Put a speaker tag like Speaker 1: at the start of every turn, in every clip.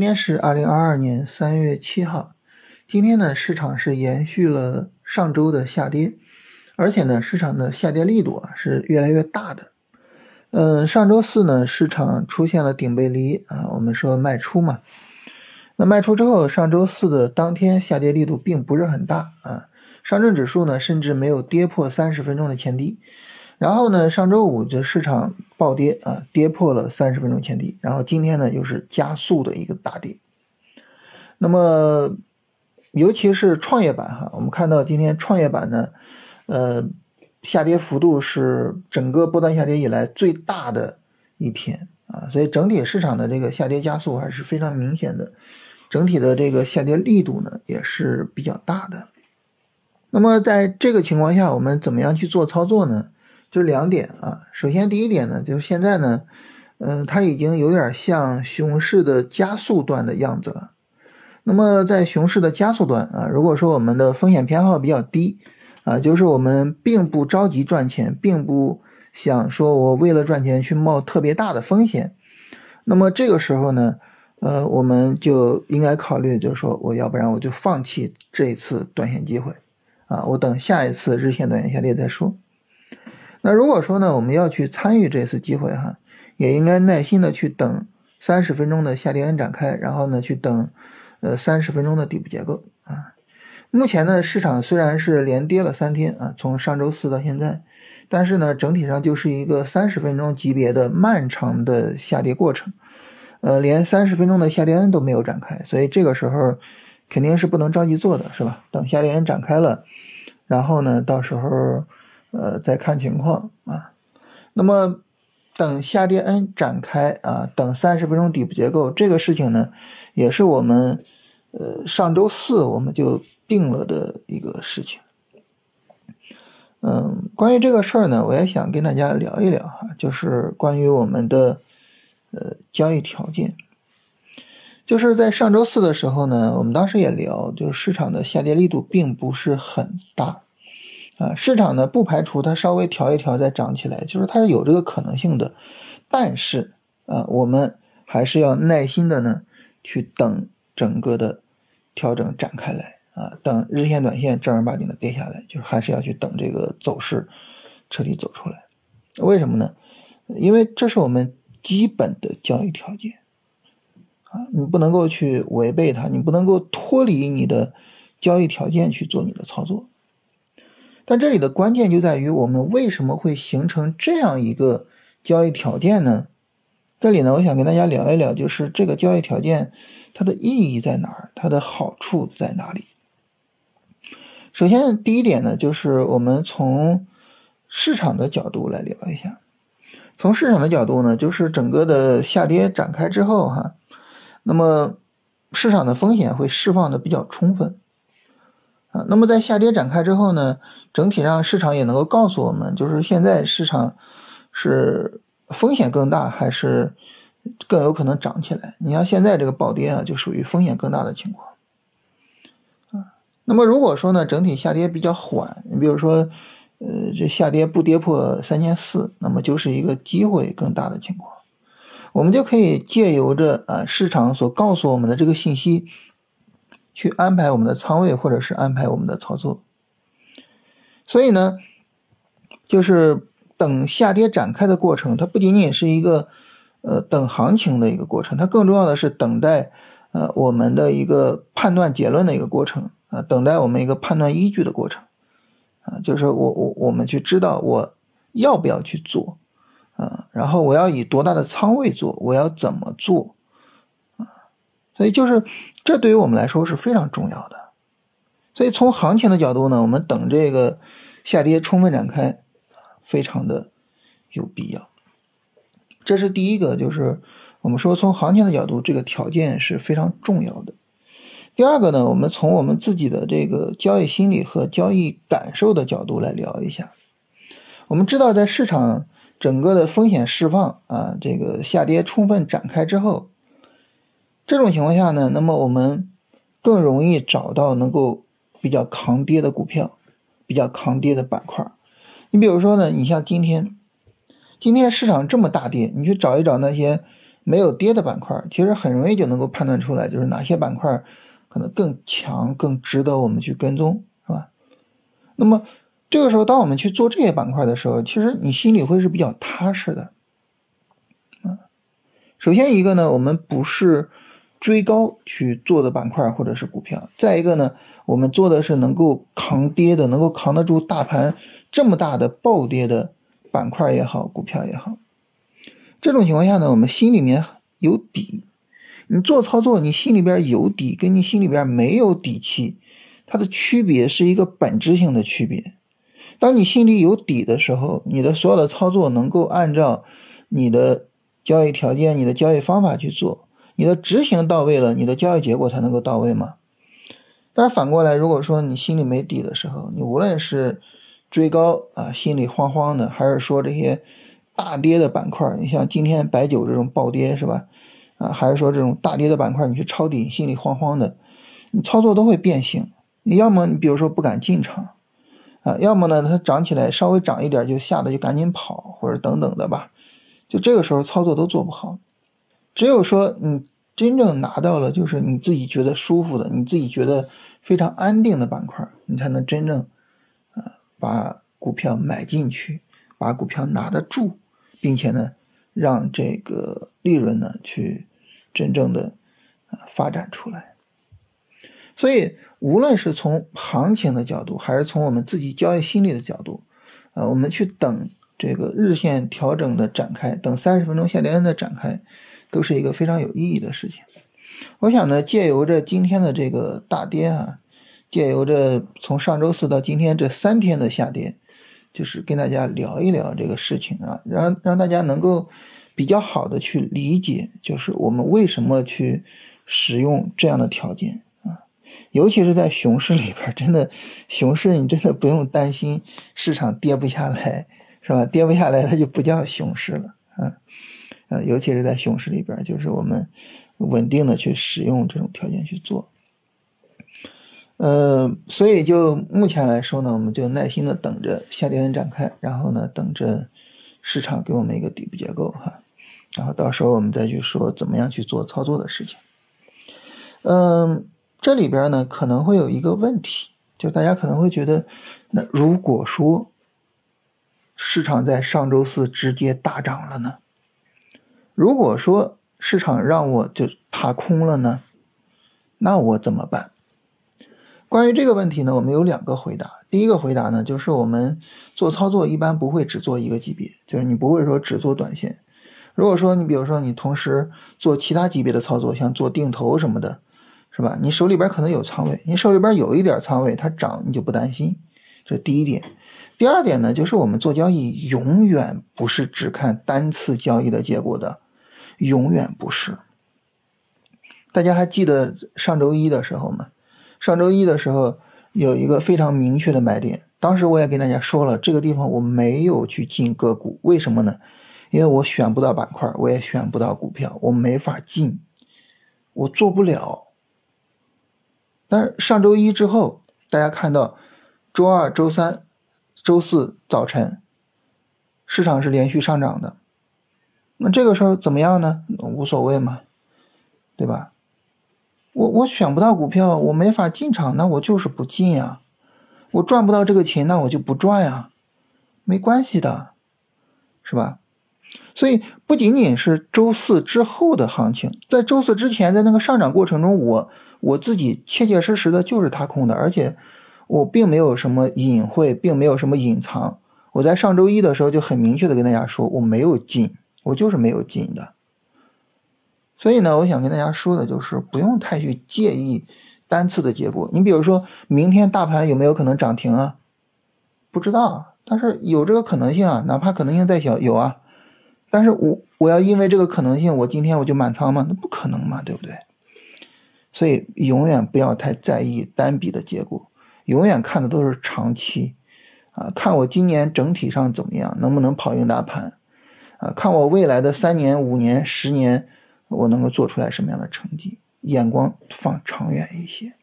Speaker 1: 今天是二零二二年三月七号。今天呢，市场是延续了上周的下跌，而且呢，市场的下跌力度啊是越来越大的。嗯，上周四呢，市场出现了顶背离啊，我们说卖出嘛。那卖出之后，上周四的当天下跌力度并不是很大啊。上证指数呢，甚至没有跌破三十分钟的前低。然后呢，上周五的市场暴跌啊，跌破了三十分钟前低。然后今天呢，又是加速的一个大跌。那么，尤其是创业板哈，我们看到今天创业板呢，呃，下跌幅度是整个波段下跌以来最大的一天啊，所以整体市场的这个下跌加速还是非常明显的，整体的这个下跌力度呢也是比较大的。那么在这个情况下，我们怎么样去做操作呢？就两点啊，首先第一点呢，就是现在呢，嗯，它已经有点像熊市的加速段的样子了。那么在熊市的加速段啊，如果说我们的风险偏好比较低啊，就是我们并不着急赚钱，并不想说我为了赚钱去冒特别大的风险，那么这个时候呢，呃，我们就应该考虑，就是说我要不然我就放弃这一次短线机会啊，我等下一次日线短线下跌再说。那如果说呢，我们要去参与这次机会哈，也应该耐心的去等三十分钟的下跌 N 展开，然后呢去等呃三十分钟的底部结构啊。目前呢，市场虽然是连跌了三天啊，从上周四到现在，但是呢，整体上就是一个三十分钟级别的漫长的下跌过程，呃，连三十分钟的下跌 N 都没有展开，所以这个时候肯定是不能着急做的，是吧？等下跌 N 展开了，然后呢，到时候。呃，再看情况啊。那么等下跌 N 展开啊，等三十分钟底部结构这个事情呢，也是我们呃上周四我们就定了的一个事情。嗯，关于这个事儿呢，我也想跟大家聊一聊哈，就是关于我们的呃交易条件。就是在上周四的时候呢，我们当时也聊，就是市场的下跌力度并不是很大。啊，市场呢不排除它稍微调一调再涨起来，就是它是有这个可能性的，但是啊，我们还是要耐心的呢去等整个的调整展开来啊，等日线、短线正儿八经的跌下来，就是还是要去等这个走势彻底走出来。为什么呢？因为这是我们基本的交易条件啊，你不能够去违背它，你不能够脱离你的交易条件去做你的操作。但这里的关键就在于我们为什么会形成这样一个交易条件呢？这里呢，我想跟大家聊一聊，就是这个交易条件它的意义在哪儿，它的好处在哪里。首先，第一点呢，就是我们从市场的角度来聊一下。从市场的角度呢，就是整个的下跌展开之后，哈，那么市场的风险会释放的比较充分。啊，那么在下跌展开之后呢，整体上市场也能够告诉我们，就是现在市场是风险更大，还是更有可能涨起来？你像现在这个暴跌啊，就属于风险更大的情况。啊，那么如果说呢，整体下跌比较缓，你比如说，呃，这下跌不跌破三千四，那么就是一个机会更大的情况。我们就可以借由着啊市场所告诉我们的这个信息。去安排我们的仓位，或者是安排我们的操作。所以呢，就是等下跌展开的过程，它不仅仅是一个呃等行情的一个过程，它更重要的是等待呃我们的一个判断结论的一个过程啊，等待我们一个判断依据的过程啊，就是我我我们去知道我要不要去做啊，然后我要以多大的仓位做，我要怎么做啊。所以就是，这对于我们来说是非常重要的。所以从行情的角度呢，我们等这个下跌充分展开，非常的有必要。这是第一个，就是我们说从行情的角度，这个条件是非常重要的。第二个呢，我们从我们自己的这个交易心理和交易感受的角度来聊一下。我们知道，在市场整个的风险释放啊，这个下跌充分展开之后。这种情况下呢，那么我们更容易找到能够比较抗跌的股票，比较抗跌的板块。你比如说呢，你像今天，今天市场这么大跌，你去找一找那些没有跌的板块，其实很容易就能够判断出来，就是哪些板块可能更强、更值得我们去跟踪，是吧？那么这个时候，当我们去做这些板块的时候，其实你心里会是比较踏实的。啊，首先一个呢，我们不是追高去做的板块或者是股票；再一个呢，我们做的是能够扛跌的、能够扛得住大盘这么大的暴跌的板块也好、股票也好。这种情况下呢，我们心里面有底。你做操作，你心里边有底，跟你心里边没有底气，它的区别是一个本质性的区别。当你心里有底的时候，你的所有的操作能够按照你的交易条件、你的交易方法去做，你的执行到位了，你的交易结果才能够到位嘛。但是反过来，如果说你心里没底的时候，你无论是追高啊，心里慌慌的，还是说这些。大跌的板块，你像今天白酒这种暴跌是吧？啊，还是说这种大跌的板块，你去抄底，心里慌慌的，你操作都会变形。你要么你比如说不敢进场，啊，要么呢它涨起来稍微涨一点就吓得就赶紧跑，或者等等的吧。就这个时候操作都做不好。只有说你真正拿到了就是你自己觉得舒服的，你自己觉得非常安定的板块，你才能真正啊把股票买进去，把股票拿得住。并且呢，让这个利润呢去真正的啊发展出来。所以，无论是从行情的角度，还是从我们自己交易心理的角度，啊，我们去等这个日线调整的展开，等三十分钟下跌的展开，都是一个非常有意义的事情。我想呢，借由着今天的这个大跌啊，借由着从上周四到今天这三天的下跌。就是跟大家聊一聊这个事情啊，让让大家能够比较好的去理解，就是我们为什么去使用这样的条件啊，尤其是在熊市里边，真的 熊市你真的不用担心市场跌不下来，是吧？跌不下来它就不叫熊市了，呃，尤其是在熊市里边，就是我们稳定的去使用这种条件去做。呃，所以就目前来说呢，我们就耐心的等着下跌展开，然后呢，等着市场给我们一个底部结构哈，然后到时候我们再去说怎么样去做操作的事情。嗯，这里边呢可能会有一个问题，就大家可能会觉得，那如果说市场在上周四直接大涨了呢？如果说市场让我就踏空了呢？那我怎么办？关于这个问题呢，我们有两个回答。第一个回答呢，就是我们做操作一般不会只做一个级别，就是你不会说只做短线。如果说你比如说你同时做其他级别的操作，像做定投什么的，是吧？你手里边可能有仓位，你手里边有一点仓位，它涨你就不担心。这第一点。第二点呢，就是我们做交易永远不是只看单次交易的结果的，永远不是。大家还记得上周一的时候吗？上周一的时候有一个非常明确的买点，当时我也跟大家说了，这个地方我没有去进个股，为什么呢？因为我选不到板块，我也选不到股票，我没法进，我做不了。但上周一之后，大家看到周二、周三、周四早晨市场是连续上涨的，那这个时候怎么样呢？无所谓嘛，对吧？我我选不到股票，我没法进场，那我就是不进呀。我赚不到这个钱，那我就不赚呀，没关系的，是吧？所以不仅仅是周四之后的行情，在周四之前，在那个上涨过程中，我我自己切切实实的就是踏空的，而且我并没有什么隐晦，并没有什么隐藏。我在上周一的时候就很明确的跟大家说，我没有进，我就是没有进的。所以呢，我想跟大家说的就是，不用太去介意单次的结果。你比如说明天大盘有没有可能涨停啊？不知道，但是有这个可能性啊，哪怕可能性再小，有啊。但是我我要因为这个可能性，我今天我就满仓吗？那不可能嘛，对不对？所以永远不要太在意单笔的结果，永远看的都是长期啊，看我今年整体上怎么样，能不能跑赢大盘啊？看我未来的三年、五年、十年。我能够做出来什么样的成绩？眼光放长远一些，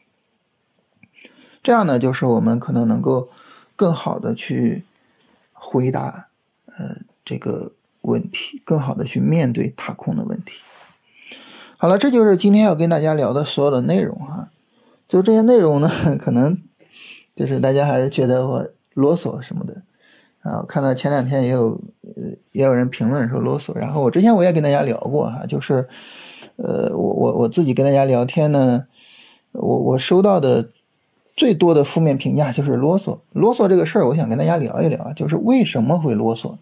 Speaker 1: 这样呢，就是我们可能能够更好的去回答，呃，这个问题，更好的去面对踏空的问题。好了，这就是今天要跟大家聊的所有的内容啊。就这些内容呢，可能就是大家还是觉得我啰嗦什么的啊。我看到前两天也有呃也有人评论说啰嗦，然后我之前我也跟大家聊过哈，就是呃我我我自己跟大家聊天呢，我我收到的最多的负面评价就是啰嗦。啰嗦这个事儿，我想跟大家聊一聊，就是为什么会啰嗦。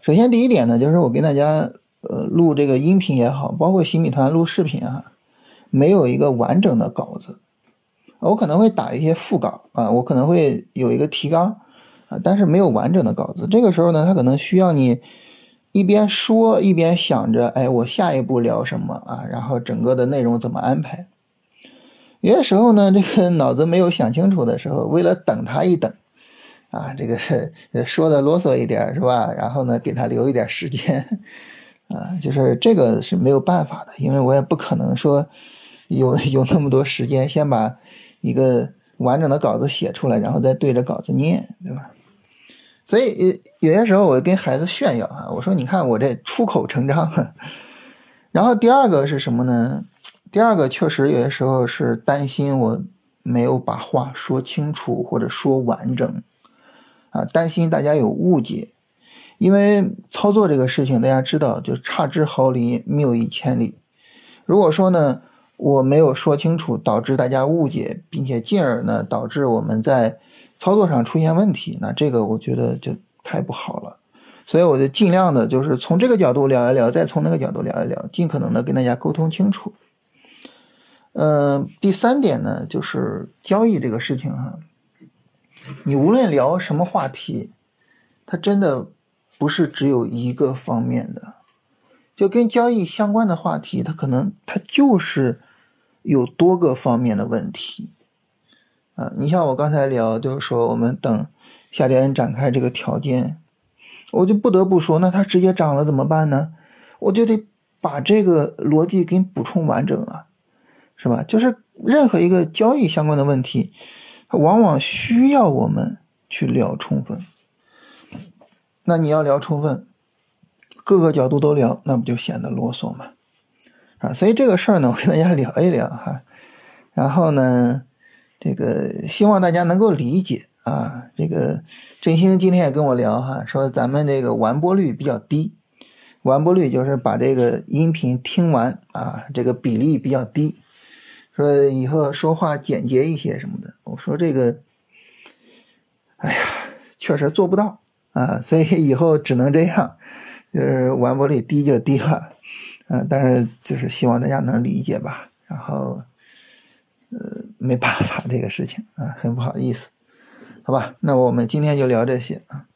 Speaker 1: 首先第一点呢，就是我跟大家。呃，录这个音频也好，包括新米团录视频啊，没有一个完整的稿子，我可能会打一些副稿啊，我可能会有一个提纲但是没有完整的稿子。这个时候呢，他可能需要你一边说一边想着，哎，我下一步聊什么啊，然后整个的内容怎么安排。有些时候呢，这个脑子没有想清楚的时候，为了等他一等啊，这个说的啰嗦一点是吧？然后呢，给他留一点时间。啊，就是这个是没有办法的，因为我也不可能说有有那么多时间先把一个完整的稿子写出来，然后再对着稿子念，对吧？所以有些时候我跟孩子炫耀啊，我说你看我这出口成章。然后第二个是什么呢？第二个确实有些时候是担心我没有把话说清楚或者说完整啊，担心大家有误解。因为操作这个事情，大家知道，就差之毫厘，谬以千里。如果说呢，我没有说清楚，导致大家误解，并且进而呢，导致我们在操作上出现问题，那这个我觉得就太不好了。所以我就尽量的，就是从这个角度聊一聊，再从那个角度聊一聊，尽可能的跟大家沟通清楚。嗯，第三点呢，就是交易这个事情哈，你无论聊什么话题，它真的。不是只有一个方面的，就跟交易相关的话题，它可能它就是有多个方面的问题啊。你像我刚才聊，就是说我们等下跌展开这个条件，我就不得不说，那它直接涨了怎么办呢？我就得把这个逻辑给补充完整啊，是吧？就是任何一个交易相关的问题，它往往需要我们去聊充分。那你要聊充分，各个角度都聊，那不就显得啰嗦吗？啊，所以这个事儿呢，我跟大家聊一聊哈。然后呢，这个希望大家能够理解啊。这个振兴今天也跟我聊哈，说咱们这个完播率比较低，完播率就是把这个音频听完啊，这个比例比较低，说以后说话简洁一些什么的。我说这个，哎呀，确实做不到。啊，所以以后只能这样，就是完播率低就低了，啊，但是就是希望大家能理解吧。然后，呃，没办法这个事情啊，很不好意思，好吧，那我们今天就聊这些啊。